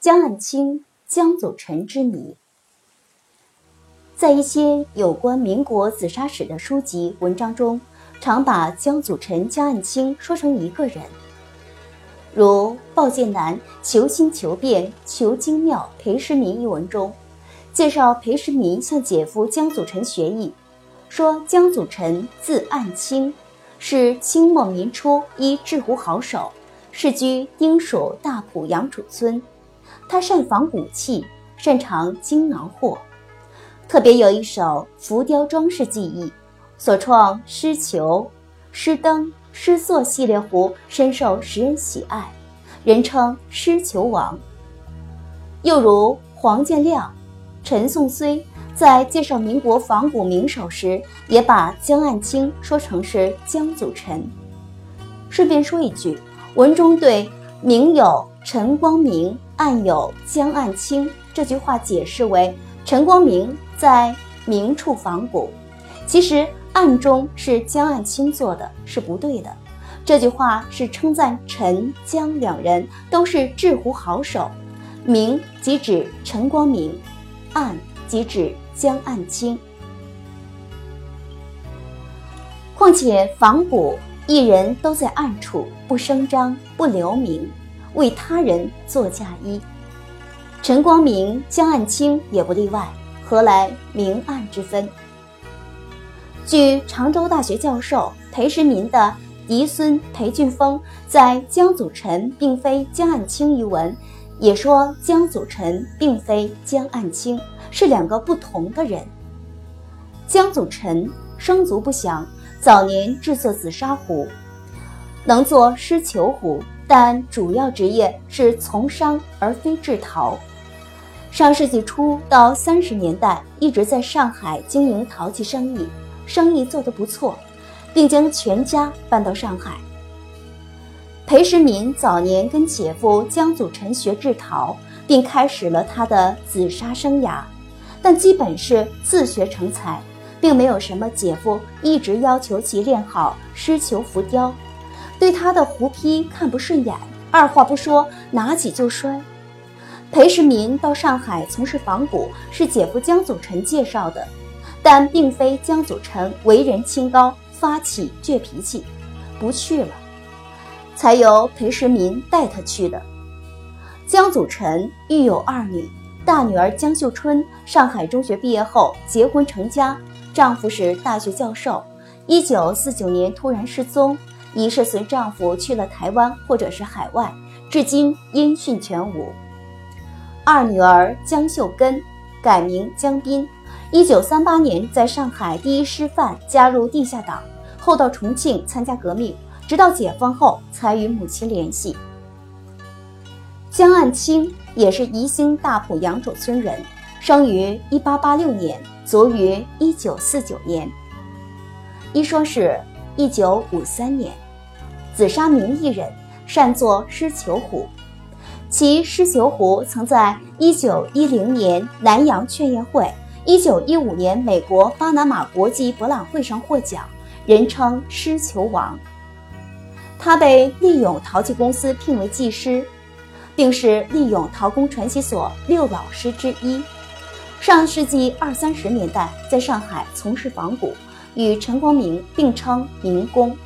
江岸清、江祖臣之谜。在一些有关民国紫砂史的书籍、文章中，常把江祖臣、江岸清说成一个人，如鲍建南《求新求变求精妙裴时民》一文中，介绍裴时民向姐夫江祖臣学艺，说江祖臣字岸清，是清末民初一制湖好手，世居丁蜀大埔杨楚村。他善仿古器，擅长精囊货，特别有一手浮雕装饰技艺，所创狮球、狮灯、狮座系列壶深受时人喜爱，人称狮球王。又如黄建亮、陈颂虽在介绍民国仿古名手时，也把江岸清说成是江祖臣。顺便说一句，文中对明友陈光明。暗有江岸清这句话解释为陈光明在明处仿古，其实暗中是江岸清做的，是不对的。这句话是称赞陈江两人都是制壶好手，明即指陈光明，暗即指江岸清。况且仿古一人都在暗处，不声张，不留名。为他人做嫁衣，陈光明、江岸清也不例外，何来明暗之分？据常州大学教授裴时民的嫡孙裴俊峰在《江祖臣并非江岸清》一文，也说江祖臣并非江岸清，是两个不同的人。江祖臣生卒不详，早年制作紫砂壶，能做狮球壶。但主要职业是从商而非制陶。上世纪初到三十年代，一直在上海经营陶器生意，生意做得不错，并将全家搬到上海。裴时民早年跟姐夫江祖臣学制陶，并开始了他的紫砂生涯，但基本是自学成才，并没有什么姐夫一直要求其练好狮球浮雕。对他的胡批看不顺眼，二话不说拿起就摔。裴时民到上海从事仿古，是姐夫江祖臣介绍的，但并非江祖臣为人清高，发起倔脾气，不去了，才由裴时民带他去的。江祖臣育有二女，大女儿江秀春上海中学毕业后结婚成家，丈夫是大学教授，一九四九年突然失踪。疑是随丈夫去了台湾或者是海外，至今音讯全无。二女儿江秀根改名江滨，一九三八年在上海第一师范加入地下党，后到重庆参加革命，直到解放后才与母亲联系。江岸清也是宜兴大埔杨楚村人，生于一八八六年，卒于一九四九年。一说是。一九五三年，紫砂名艺人，擅作狮球壶。其狮球壶曾在一九一零年南洋劝业会、一九一五年美国巴拿马国际博览会上获奖，人称“狮球王”。他被利永陶器公司聘为技师，并是利永陶工传习所六老师之一。上世纪二三十年代，在上海从事仿古。与陈光明并称明公，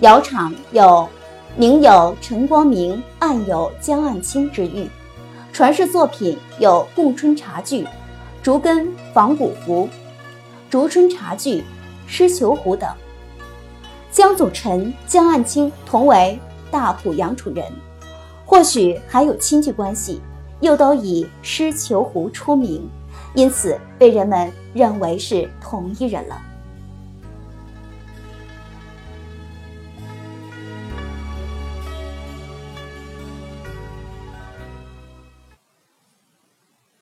窑厂有明有陈光明，暗有江岸清之誉。传世作品有供春茶具、竹根仿古壶、竹春茶具、狮球壶等。江祖臣、江岸清同为大埔杨楚人，或许还有亲戚关系，又都以狮球壶出名，因此被人们认为是同一人了。